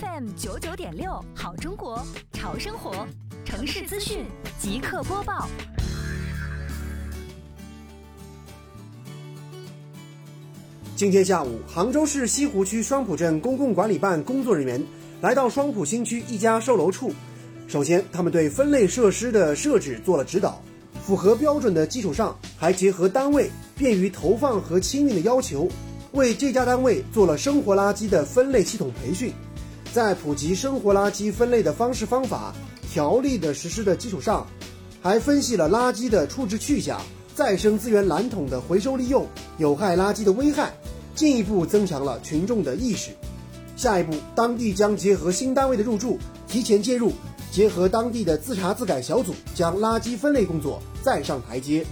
FM 九九点六，好中国，潮生活，城市资讯即刻播报。今天下午，杭州市西湖区双浦镇公共管理办工作人员来到双浦新区一家售楼处。首先，他们对分类设施的设置做了指导，符合标准的基础上，还结合单位便于投放和清运的要求，为这家单位做了生活垃圾的分类系统培训。在普及生活垃圾分类的方式方法、条例的实施的基础上，还分析了垃圾的处置去向、再生资源蓝桶的回收利用、有害垃圾的危害，进一步增强了群众的意识。下一步，当地将结合新单位的入驻，提前介入，结合当地的自查自改小组，将垃圾分类工作再上台阶。